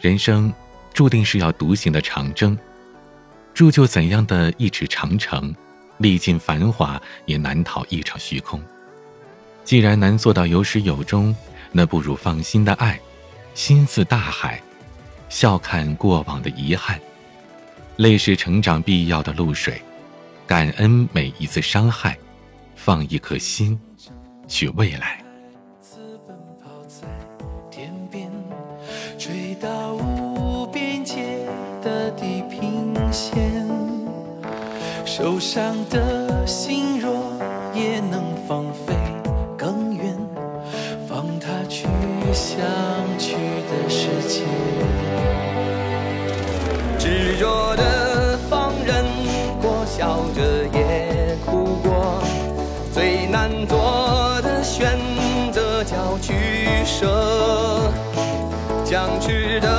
人生注定是要独行的长征，铸就怎样的一尺长城，历尽繁华也难逃一场虚空。既然难做到有始有终，那不如放心的爱，心似大海，笑看过往的遗憾。泪是成长必要的露水，感恩每一次伤害，放一颗心去未来。受伤的心若也能放飞更远，放它去。想去的世界，执着的放任过，笑着也哭过，最难做的选择叫取舍，僵持的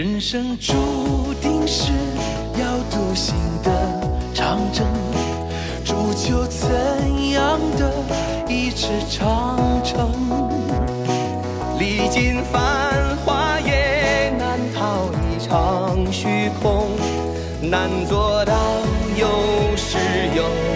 人生注定是要独行的长征，铸就怎样的一尺长城？历尽繁华也难逃一场虚空，难做到有始有。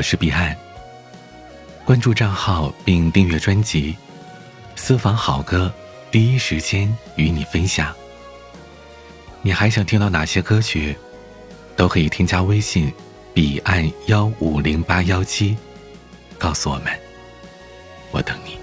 我是彼岸。关注账号并订阅专辑，私房好歌，第一时间与你分享。你还想听到哪些歌曲？都可以添加微信彼岸幺五零八幺七，告诉我们，我等你。